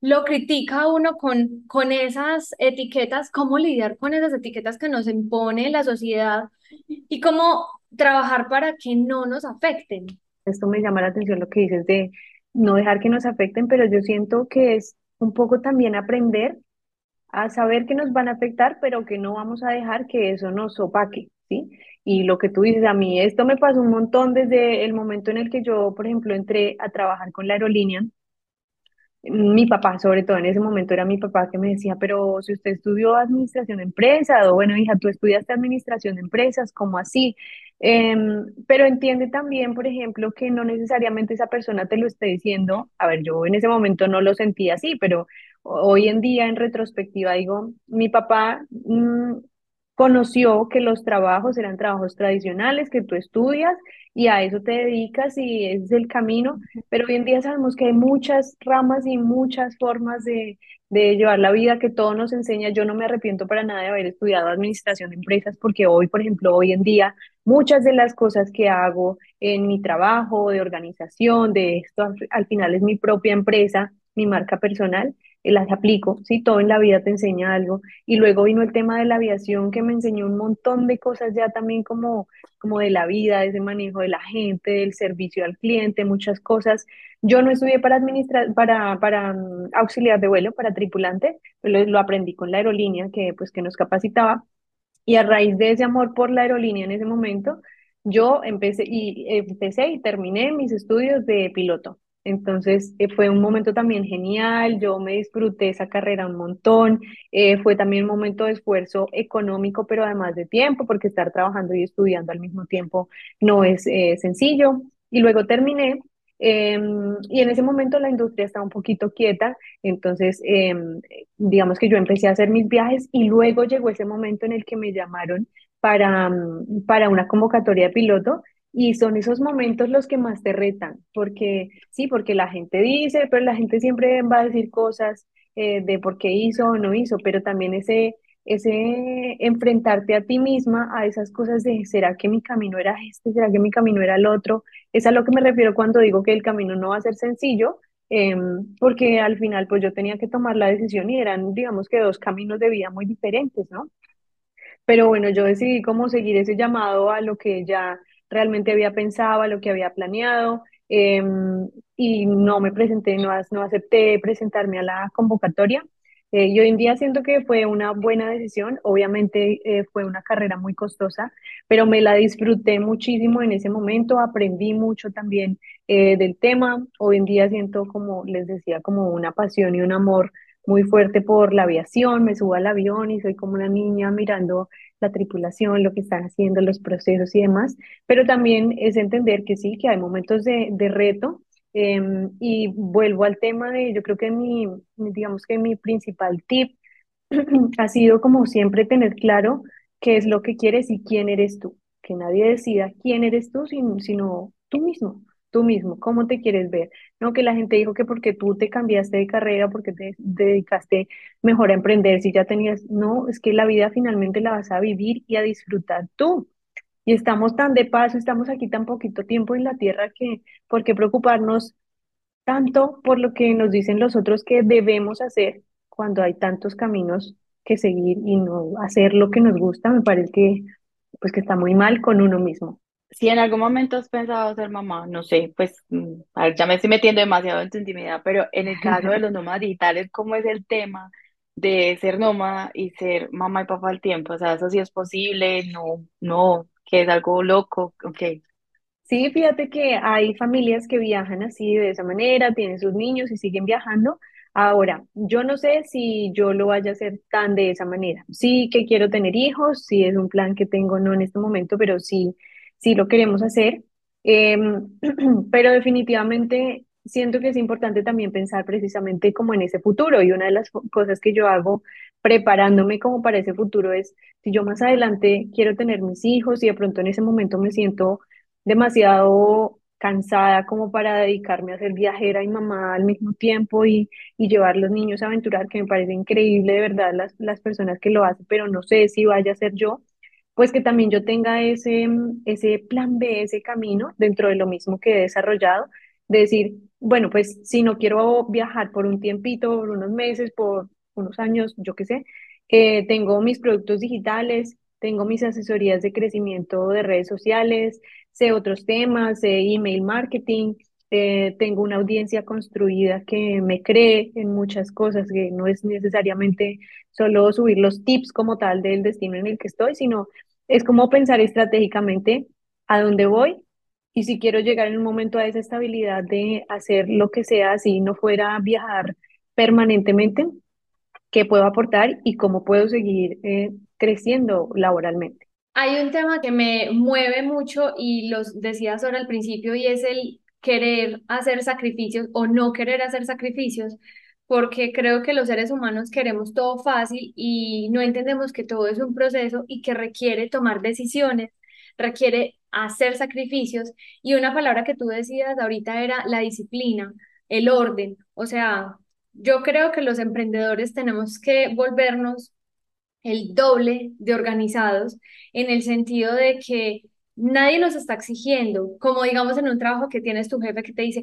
lo critica uno con, con esas etiquetas, cómo lidiar con esas etiquetas que nos impone la sociedad y cómo trabajar para que no nos afecten. Esto me llama la atención lo que dices de no dejar que nos afecten, pero yo siento que es un poco también aprender a saber que nos van a afectar, pero que no vamos a dejar que eso nos opaque, ¿sí? Y lo que tú dices, a mí esto me pasó un montón desde el momento en el que yo, por ejemplo, entré a trabajar con la aerolínea. Mi papá, sobre todo en ese momento, era mi papá que me decía, pero si usted estudió administración de empresas, o bueno, hija, tú estudiaste administración de empresas, ¿cómo así? Em, pero entiende también, por ejemplo, que no necesariamente esa persona te lo esté diciendo. A ver, yo en ese momento no lo sentía así, pero hoy en día, en retrospectiva, digo, mi papá mm, conoció que los trabajos eran trabajos tradicionales, que tú estudias y a eso te dedicas y ese es el camino pero hoy en día sabemos que hay muchas ramas y muchas formas de, de llevar la vida que todo nos enseña. Yo no me arrepiento para nada de haber estudiado administración de empresas porque hoy, por ejemplo, hoy en día, muchas de las cosas que hago en mi trabajo, de organización, de esto, al, al final es mi propia empresa, mi marca personal, las aplico, ¿sí? Todo en la vida te enseña algo. Y luego vino el tema de la aviación que me enseñó un montón de cosas ya también como como de la vida, de ese manejo de la gente, del servicio al cliente, muchas cosas. Yo no estudié para administrar, para, para mm, auxiliar de vuelo, para tripulante, lo, lo aprendí con la aerolínea que, pues, que nos capacitaba. Y a raíz de ese amor por la aerolínea en ese momento, yo empecé y, empecé y terminé mis estudios de piloto. Entonces eh, fue un momento también genial, yo me disfruté esa carrera un montón, eh, fue también un momento de esfuerzo económico, pero además de tiempo, porque estar trabajando y estudiando al mismo tiempo no es eh, sencillo. Y luego terminé, em, y en ese momento la industria estaba un poquito quieta, entonces em, digamos que yo empecé a hacer mis viajes y luego llegó ese momento en el que me llamaron para, mm, para una convocatoria de piloto. Y son esos momentos los que más te retan, porque sí, porque la gente dice, pero la gente siempre va a decir cosas eh, de por qué hizo o no hizo, pero también ese, ese enfrentarte a ti misma a esas cosas de, ¿será que mi camino era este? ¿Será que mi camino era el otro? Es a lo que me refiero cuando digo que el camino no va a ser sencillo, em, porque al final pues yo tenía que tomar la decisión y eran, digamos que dos caminos de vida muy diferentes, ¿no? Pero bueno, yo decidí cómo seguir ese llamado a lo que ya realmente había pensado, lo que había planeado, em, y no me presenté, no, no acepté presentarme a la convocatoria. Eh, y hoy en día siento que fue una buena decisión. Obviamente eh, fue una carrera muy costosa, pero me la disfruté muchísimo en ese momento, aprendí mucho también eh, del tema. Hoy en día siento, como les decía, como una pasión y un amor muy fuerte por la aviación. Me subo al avión y soy como una niña mirando la tripulación, lo que están haciendo, los procesos y demás, pero también es entender que sí, que hay momentos de, de reto. em, y vuelvo al tema de, yo creo que mi, digamos que mi principal tip ha sido como siempre tener claro qué es lo que quieres y quién eres tú. Que nadie decida quién eres tú, sino, tú mismo, tú mismo, cómo te quieres ver. No que la gente dijo que porque tú te cambiaste de carrera, porque te dedicaste mejor a emprender, si ya tenías, no, es que la vida finalmente la vas a vivir y a disfrutar tú. Y estamos tan de paso, estamos aquí tan poquito tiempo en la tierra que, ¿por qué preocuparnos tanto por lo que nos dicen los otros que debemos hacer cuando hay tantos caminos que seguir y no hacer lo que nos gusta? Me parece que, pues, que está muy mal con uno mismo. Si en algún momento has pensado ser mamá, no sé, pues mm, ver, ya me estoy metiendo demasiado en tu intimidad, pero en el caso de los nómadas digitales, ¿cómo es el tema de ser nómada y ser mamá y papá al tiempo? O sea, ¿eso sí es posible? No, no, que es algo loco, ok. Sí, fíjate que hay familias que viajan así de esa manera, tienen sus niños y siguen viajando. Ahora, yo no sé si yo lo vaya a hacer tan de esa manera. Sí que quiero tener hijos, sí es un plan que tengo, no en este momento, pero sí, sí lo queremos hacer. Em, pero definitivamente siento que es importante también pensar precisamente como en ese futuro. Y una de las cosas que yo hago preparándome como para ese futuro es, si yo más adelante quiero tener mis hijos y de pronto en ese momento me siento demasiado cansada como para dedicarme a ser viajera y mamá al mismo tiempo y, y llevar los niños a aventurar, que me parece increíble de verdad las, las personas que lo hacen, pero no sé si vaya a ser yo, pues que también yo tenga ese, ese plan B, ese camino dentro de lo mismo que he desarrollado, de decir, bueno, pues si no quiero viajar por un tiempito, por unos meses, por unos años, yo qué sé, eh, tengo mis productos digitales, tengo mis asesorías de crecimiento de redes sociales, sé otros temas, sé email marketing, eh, tengo una audiencia construida que me cree en muchas cosas, que no es necesariamente solo subir los tips como tal del destino en el que estoy, sino es como pensar estratégicamente a dónde voy y si quiero llegar en un momento a esa estabilidad de hacer lo que sea, si no fuera a viajar permanentemente, qué puedo aportar y cómo puedo seguir eh, creciendo laboralmente. Hay un tema que me mueve mucho y los decías ahora al principio y es el querer hacer sacrificios o no querer hacer sacrificios, porque creo que los seres humanos queremos todo fácil y no entendemos que todo es un proceso y que requiere tomar decisiones, requiere hacer sacrificios. Y una palabra que tú decías ahorita era la disciplina, el orden, o sea, yo creo que los emprendedores tenemos que volvernos el doble de organizados en el sentido de que nadie nos está exigiendo, como digamos en un trabajo que tienes tu jefe que te dice,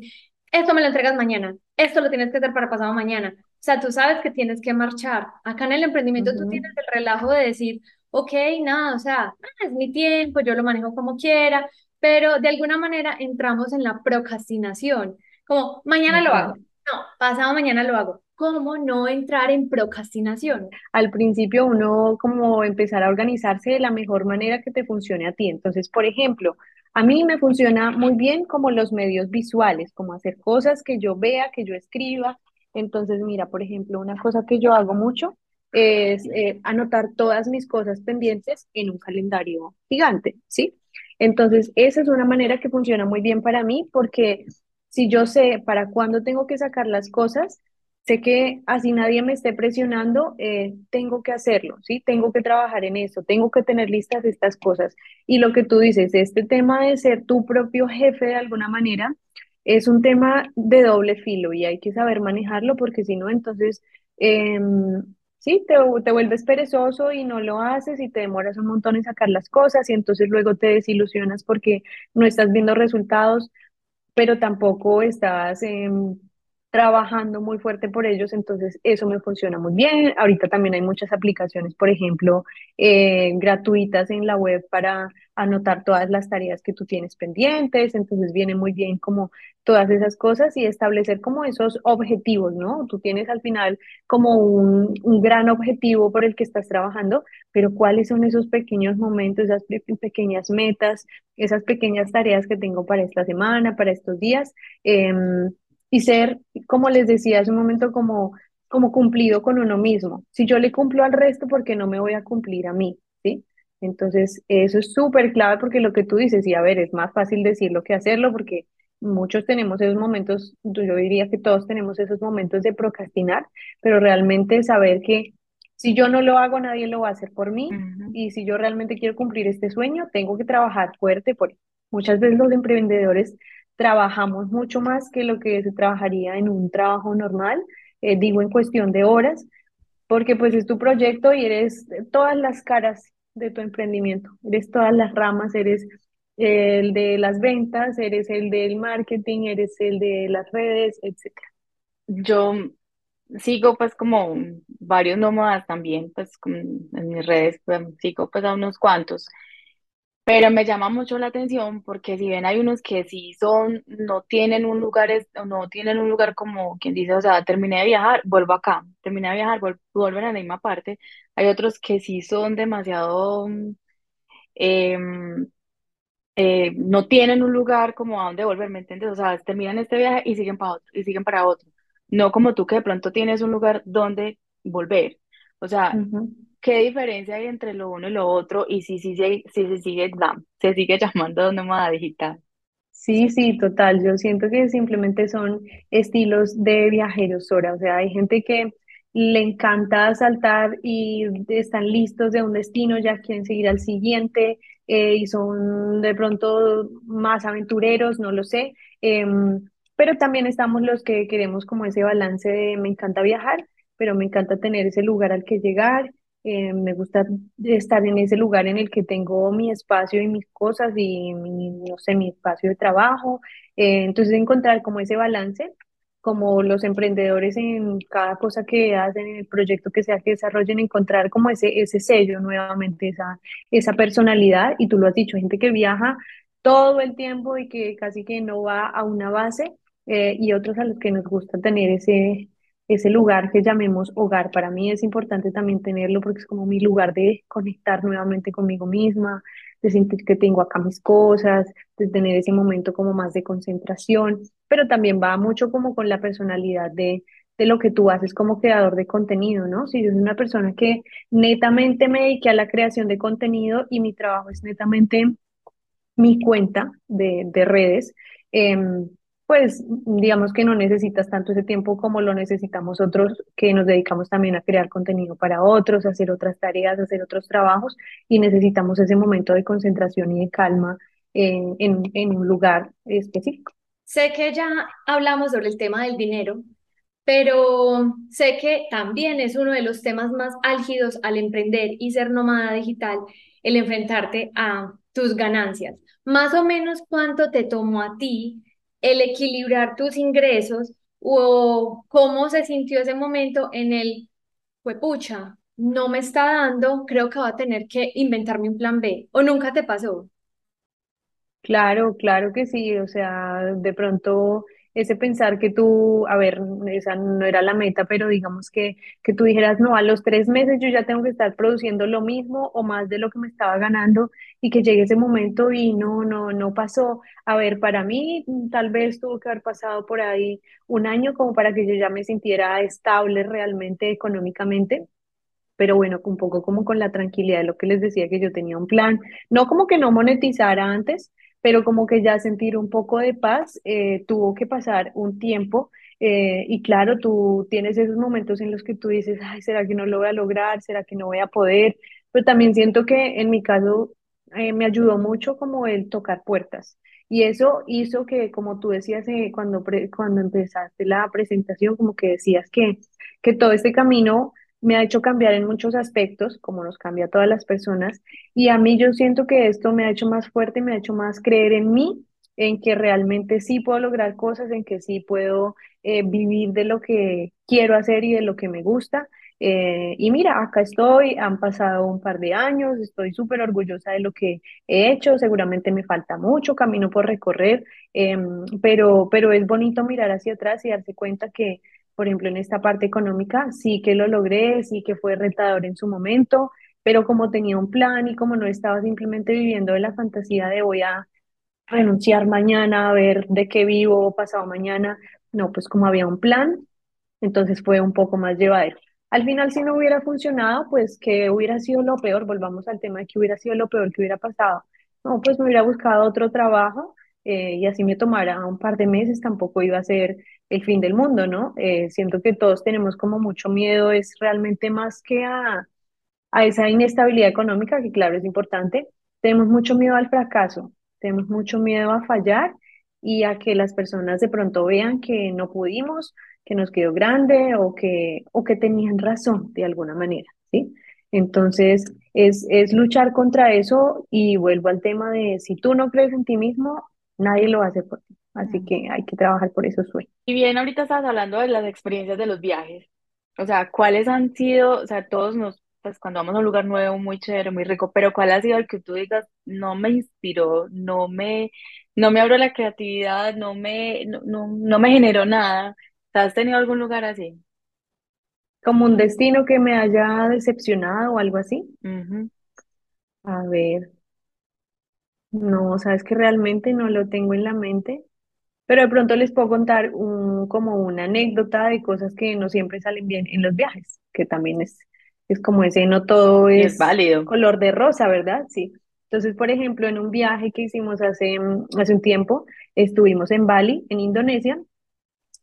esto me lo entregas mañana, esto lo tienes que hacer para pasado mañana. O sea, tú sabes que tienes que marchar. Acá en el emprendimiento tú tienes el relajo de decir, ok, nada, o sea, ah, es mi tiempo, yo lo manejo como quiera, pero de alguna manera entramos en la procrastinación, como mañana lo hago, no, pasado mañana lo hago cómo no entrar en procrastinación. Al principio uno como empezar a organizarse de la mejor manera que te funcione a ti. Entonces, por ejemplo, a mí me funciona muy bien como los medios visuales, como hacer cosas que yo vea, que yo escriba. Entonces, mira, por ejemplo, una cosa que yo hago mucho es eh, anotar todas mis cosas pendientes en un calendario gigante, ¿sí? Entonces, esa es una manera que funciona muy bien para mí porque si yo sé para cuándo tengo que sacar las cosas, sé que así nadie me esté presionando, eh, tengo que hacerlo, ¿sí? Tengo que trabajar en eso, tengo que tener listas estas cosas. Y lo que tú dices, este tema de ser tu propio jefe de alguna manera, es un tema de doble filo y hay que saber manejarlo porque si no, entonces, em, sí, te, te vuelves perezoso y no lo haces y te demoras un montón en sacar las cosas y entonces luego te desilusionas porque no estás viendo resultados, pero tampoco estás... en trabajando muy fuerte por ellos, entonces eso me funciona muy bien. Ahorita también hay muchas aplicaciones, por ejemplo, eh, gratuitas en la web para anotar todas las tareas que tú tienes pendientes, entonces viene muy bien como todas esas cosas y establecer como esos objetivos, ¿no? Tú tienes al final como un, un gran objetivo por el que estás trabajando, pero cuáles son esos pequeños momentos, esas pequeñas metas, esas pequeñas tareas que tengo para esta semana, para estos días. Eh, y ser, como les decía hace un momento, como, como cumplido con uno mismo. Si yo le cumplo al resto, ¿por qué no me voy a cumplir a mí? ¿Sí? Entonces, eso es súper clave porque lo que tú dices, y a ver, es más fácil decirlo que hacerlo porque muchos tenemos esos momentos, yo diría que todos tenemos esos momentos de procrastinar, pero realmente saber que Si yo no lo hago, nadie lo va a hacer por mí. Y si yo realmente quiero cumplir este sueño, tengo que trabajar fuerte por él. Muchas veces los emprendedores trabajamos mucho más que lo que se trabajaría en un trabajo normal, eh, digo en cuestión de horas, porque pues es tu proyecto y eres todas las caras de tu emprendimiento, eres todas las ramas, eres el de las ventas, eres el del marketing, eres el de las redes, etcétera. Yo sigo pues como varios nómadas también, pues en mis redes, pues, sigo pues a unos cuantos. Pero me llama mucho la atención porque si bien hay unos que sí son, no tienen un lugar, no tienen un lugar como quien dice, o sea, terminé de viajar, vuelvo acá, terminé de viajar, vuel- vuelven a la misma parte. Hay otros que sí son demasiado, em, eh, no tienen un lugar como a donde volver, ¿me entiendes? O sea, terminan este viaje y siguen para otro, y siguen para otro. No como tú que de pronto tienes un lugar donde volver. O sea. ¿Qué diferencia hay entre lo uno y lo otro? Y si, si, si, si se sigue, se sigue llamando nómada digital. Sí, sí, total. Yo siento que simplemente son estilos de viajeros ahora. O sea, hay gente que le encanta saltar y están listos de un destino, ya quieren seguir al siguiente eh, y son de pronto más aventureros, no lo sé. Em, pero también estamos los que queremos como ese balance de me encanta viajar, pero me encanta tener ese lugar al que llegar. Eh, me gusta estar en ese lugar en el que tengo mi espacio y mis cosas y mi, no sé, mi espacio de trabajo. Eh, entonces, encontrar como ese balance, como los emprendedores en cada cosa que hacen, en el proyecto que sea que desarrollen, encontrar como ese, ese sello nuevamente, esa, esa personalidad. Y tú lo has dicho, gente que viaja todo el tiempo y que casi que no va a una base, eh, y otros a los que nos gusta tener ese ese lugar que llamemos hogar. Para mí es importante también tenerlo porque es como mi lugar de conectar nuevamente conmigo misma, de sentir que tengo acá mis cosas, de tener ese momento como más de concentración, pero también va mucho como con la personalidad de, de lo que tú haces como creador de contenido, ¿no? Si yo soy una persona que netamente me dediqué a la creación de contenido y mi trabajo es netamente mi cuenta de, de redes, em, pues digamos que no necesitas tanto ese tiempo como lo necesitamos otros que nos dedicamos también a crear contenido para otros, hacer otras tareas, hacer otros trabajos y necesitamos ese momento de concentración y de calma en, en, en un lugar específico. Sé que ya hablamos sobre el tema del dinero, pero sé que también es uno de los temas más álgidos al emprender y ser nómada digital, el enfrentarte a tus ganancias. Más o menos cuánto te tomó a ti el equilibrar tus ingresos o cómo se sintió ese momento en el, pucha, no me está dando, creo que voy a tener que inventarme un plan B, o nunca te pasó. Claro, claro que sí, o sea, de pronto ese pensar que tú, a ver, esa no era la meta, pero digamos que, que tú dijeras, no, a los tres meses yo ya tengo que estar produciendo lo mismo o más de lo que me estaba ganando y que llegue ese momento y no, no, no pasó. A ver, para mí tal vez tuvo que haber pasado por ahí un año como para que yo ya me sintiera estable realmente económicamente. Pero bueno, un poco como con la tranquilidad de lo que les decía que yo tenía un plan, no como que no monetizara antes, pero como que ya sentir un poco de paz, eh, tuvo que pasar un tiempo. eh, y claro, tú tienes esos momentos en los que tú dices, ay, ¿será que no lo voy a lograr? ¿Será que no voy a poder? Pero también siento que en mi caso eh, me ayudó mucho como el tocar puertas. Y eso hizo que, como tú decías eh, cuando, pre- cuando empezaste la presentación, como que decías que, que todo este camino me ha hecho cambiar en muchos aspectos, como nos cambia a todas las personas, y a mí yo siento que esto me ha hecho más fuerte, me ha hecho más creer en mí, en que realmente sí puedo lograr cosas, en que sí puedo eh, vivir de lo que quiero hacer y de lo que me gusta. Eh, y mira, acá estoy, han pasado un par de años, estoy súper orgullosa de lo que he hecho, seguramente me falta mucho camino por recorrer, em, pero, pero es bonito mirar hacia atrás y darse cuenta que por ejemplo, en esta parte económica, sí que lo logré, sí que fue retador en su momento, pero como tenía un plan y como no estaba simplemente viviendo de la fantasía de voy a renunciar mañana, a ver de qué vivo pasado mañana, no, pues como había un plan, entonces fue un poco más llevadero. Al final, si no hubiera funcionado, pues que hubiera sido lo peor, volvamos al tema de que hubiera sido lo peor que hubiera pasado. No, pues me hubiera buscado otro trabajo eh, y así me tomara un par de meses, tampoco iba a ser el fin del mundo, ¿no? Eh, siento que todos tenemos como mucho miedo, es realmente más que a, a esa inestabilidad económica, que claro es importante, tenemos mucho miedo al fracaso, tenemos mucho miedo a fallar y a que las personas de pronto vean que no pudimos, que nos quedó grande o que, o que tenían razón de alguna manera, ¿sí? Entonces, es, es luchar contra eso y vuelvo al tema de si tú no crees en ti mismo, nadie lo hace por ti. Así que hay que trabajar por esos sueños. Y bien, ahorita estabas hablando de las experiencias de los viajes. O sea, ¿cuáles han sido, o sea, todos nos, pues cuando vamos a un lugar nuevo, muy chévere, muy rico, pero ¿cuál ha sido el que tú digas, no me inspiró, no me, no me abrió la creatividad, no me, no, no, no me generó nada? ¿Has tenido algún lugar así? Como un destino que me haya decepcionado o algo así. Ujú. A ver, no, sabes que realmente no lo tengo en la mente, pero de pronto les puedo contar un, como una anécdota de cosas que no siempre salen bien en los viajes, que también es, es como ese, no todo es es válido. color de rosa, ¿verdad? Sí. Entonces, por ejemplo, en un viaje que hicimos hace, hace un tiempo, estuvimos en Bali, en Indonesia,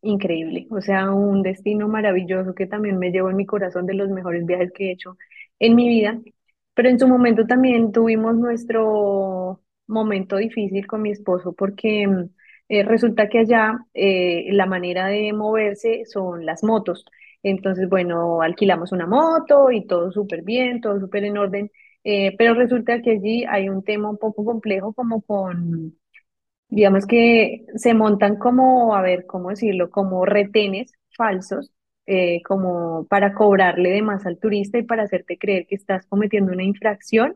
increíble, o sea, un destino maravilloso que también me llevo en mi corazón de los mejores viajes que he hecho en mi vida, pero en su momento también tuvimos nuestro momento difícil con mi esposo porque eh, resulta que allá eh, la manera de moverse son las motos. Entonces, bueno, alquilamos una moto y todo súper bien, todo súper en orden, eh, pero resulta que allí hay un tema un poco complejo como con Digamos que se montan como, a ver, ¿cómo decirlo? Como retenes falsos, como para cobrarle de más al turista y para hacerte creer que estás cometiendo una infracción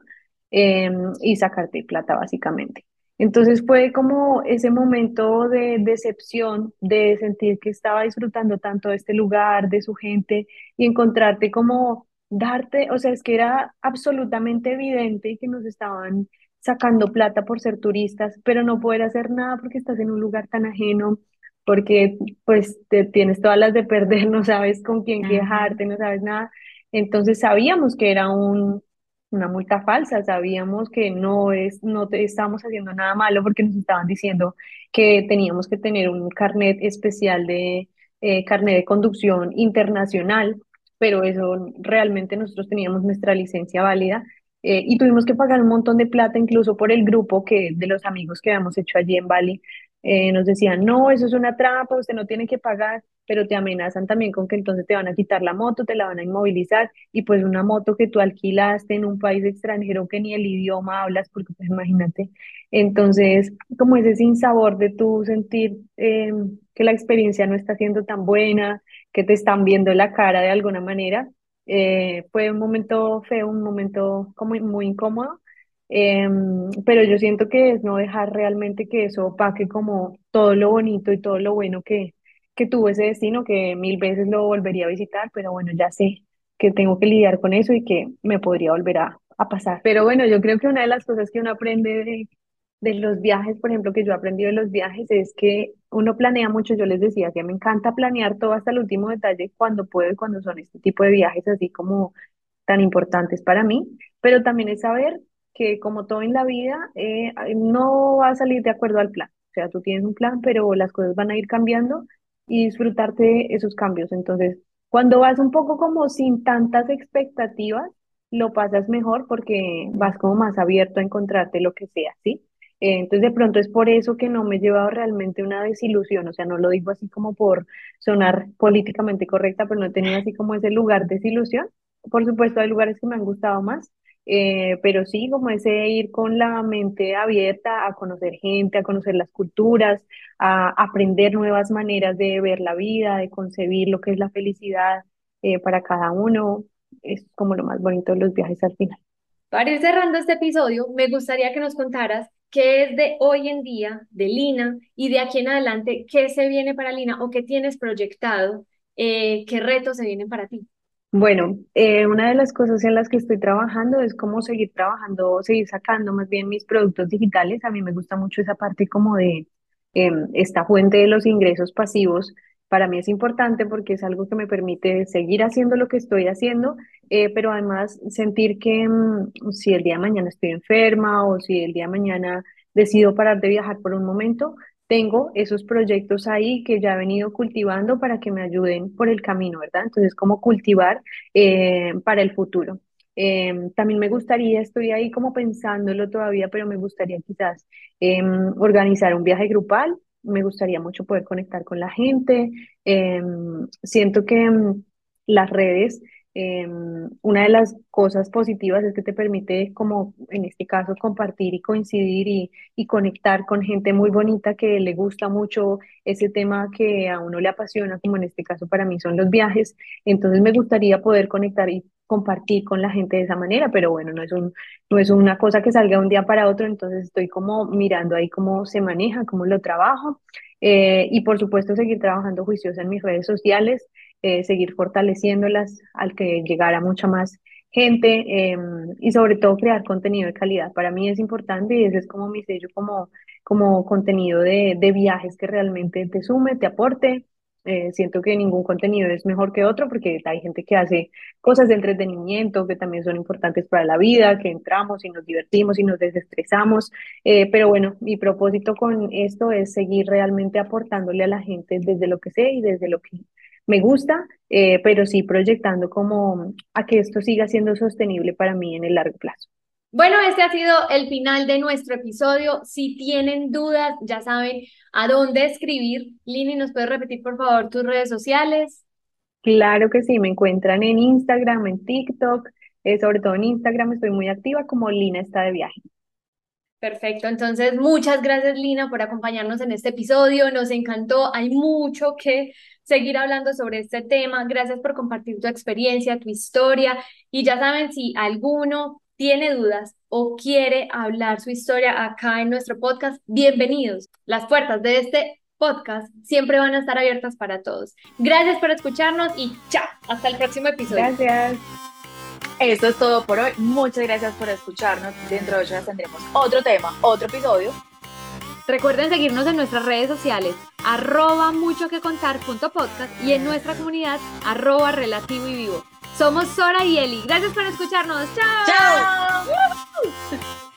eh, y sacarte plata, básicamente. Entonces fue como ese momento de decepción, de sentir que estaba disfrutando tanto de este lugar, de su gente y encontrarte como darte, o sea, es que era absolutamente evidente que nos estaban sacando plata por ser turistas, pero no poder hacer nada porque estás en un lugar tan ajeno, porque pues te tienes todas las de perder, no sabes con quién quejarte, no sabes nada. Entonces sabíamos que era un, una multa falsa, sabíamos que no es, no estábamos haciendo nada malo porque nos estaban diciendo que teníamos que tener un carnet especial de eh, carnet de conducción internacional, pero eso realmente nosotros teníamos nuestra licencia válida eh, y tuvimos que pagar un montón de plata incluso por el grupo que de los amigos que habíamos hecho allí en Bali. Eh, nos decían, no, eso es una trampa, usted no tiene que pagar, pero te amenazan también con que entonces te van a quitar la moto, te la van a inmovilizar y pues una moto que tú alquilaste en un país extranjero que ni el idioma hablas, porque pues imagínate. Entonces, como ese sinsabor de tú sentir eh, que la experiencia no está siendo tan buena, que te están viendo la cara de alguna manera eh, fue un momento feo, un momento como muy incómodo, em, pero yo siento que es no dejar realmente que eso opaque como todo lo bonito y todo lo bueno que, que tuvo ese destino, que mil veces lo volvería a visitar, pero bueno, ya sé que tengo que lidiar con eso y que me podría volver a, a pasar. Pero bueno, yo creo que una de las cosas que uno aprende de, de los viajes, por ejemplo, que yo he aprendido de los viajes es que uno planea mucho, yo les decía que me encanta planear todo hasta el último detalle cuando puedo y cuando son este tipo de viajes así como tan importantes para mí, pero también es saber que como todo en la vida, eh, no va a salir de acuerdo al plan. O sea, tú tienes un plan, pero las cosas van a ir cambiando y disfrutarte esos cambios. Entonces, cuando vas un poco como sin tantas expectativas, lo pasas mejor porque vas como más abierto a encontrarte lo que sea, ¿sí? Eh, entonces, de pronto es por eso que no me he llevado realmente una desilusión, o sea, no lo digo así como por sonar políticamente correcta, pero no he tenido así como ese lugar de desilusión. Por supuesto, hay lugares que me han gustado más, eh, pero sí, como ese ir con la mente abierta a conocer gente, a conocer las culturas, a aprender nuevas maneras de ver la vida, de concebir lo que es la felicidad eh, para cada uno, es como lo más bonito de los viajes al final. Para ir cerrando este episodio, me gustaría que nos contaras qué es de hoy en día, de Lina, y de aquí en adelante, qué se viene para Lina o qué tienes proyectado, eh, qué retos se vienen para ti. Bueno, eh, una de las cosas en las que estoy trabajando es cómo seguir trabajando, seguir sacando más bien mis productos digitales. A mí me gusta mucho esa parte como de em, esta fuente de los ingresos pasivos. Para mí es importante porque es algo que me permite seguir haciendo lo que estoy haciendo, eh, pero además sentir que mm, si el día de mañana estoy enferma o si el día de mañana decido parar de viajar por un momento, tengo esos proyectos ahí que ya he venido cultivando para que me ayuden por el camino, ¿verdad? Entonces, como cultivar eh, para el futuro. Em, también me gustaría, estoy ahí como pensándolo todavía, pero me gustaría quizás em, organizar un viaje grupal. Me gustaría mucho poder conectar con la gente. Em, siento que las redes Em, una de las cosas positivas es que te permite, como en este caso, compartir y coincidir y, y, conectar con gente muy bonita que le gusta mucho ese tema que a uno le apasiona, como en este caso para mí son los viajes. Entonces me gustaría poder conectar y compartir con la gente de esa manera, pero bueno, no es, un, no es una cosa que salga un día para otro, entonces estoy como mirando ahí cómo se maneja, cómo lo trabajo. Eh, y por supuesto seguir trabajando juiciosa en mis redes sociales eh, seguir fortaleciéndolas al que llegara mucha más gente em, y sobre todo crear contenido de calidad. Para mí es importante y ese es como mi sello como, como contenido de, de viajes que realmente te sume, te aporte. Eh, siento que ningún contenido es mejor que otro porque hay gente que hace cosas de entretenimiento que también son importantes para la vida, que entramos y nos divertimos y nos desestresamos. Eh, pero bueno, mi propósito con esto es seguir realmente aportándole a la gente desde lo que sé y desde lo que me gusta, eh, pero sí proyectando como a que esto siga siendo sostenible para mí en el largo plazo. Bueno, este ha sido el final de nuestro episodio. Si tienen dudas, ya saben a dónde escribir. Lini, ¿nos puedes repetir por favor tus redes sociales? Claro que sí, me encuentran en Instagram, en TikTok, eh, sobre todo en Instagram estoy muy activa como Lina está de viaje. Perfecto, entonces muchas gracias Lina por acompañarnos en este episodio, nos encantó, hay mucho que seguir hablando sobre este tema, gracias por compartir tu experiencia, tu historia y ya saben si alguno tiene dudas o quiere hablar su historia acá en nuestro podcast, bienvenidos. Las puertas de este podcast siempre van a estar abiertas para todos. Gracias por escucharnos y chao, hasta el próximo episodio. Gracias. Esto es todo por hoy. Muchas gracias por escucharnos. Dentro de ocho días tendremos otro tema, otro episodio. Recuerden seguirnos en nuestras redes sociales, arroba mucho que contar podcast y en nuestra comunidad, arroba relativo y vivo. Somos Sora y Eli. Gracias por escucharnos. ¡Chao! ¡Chao!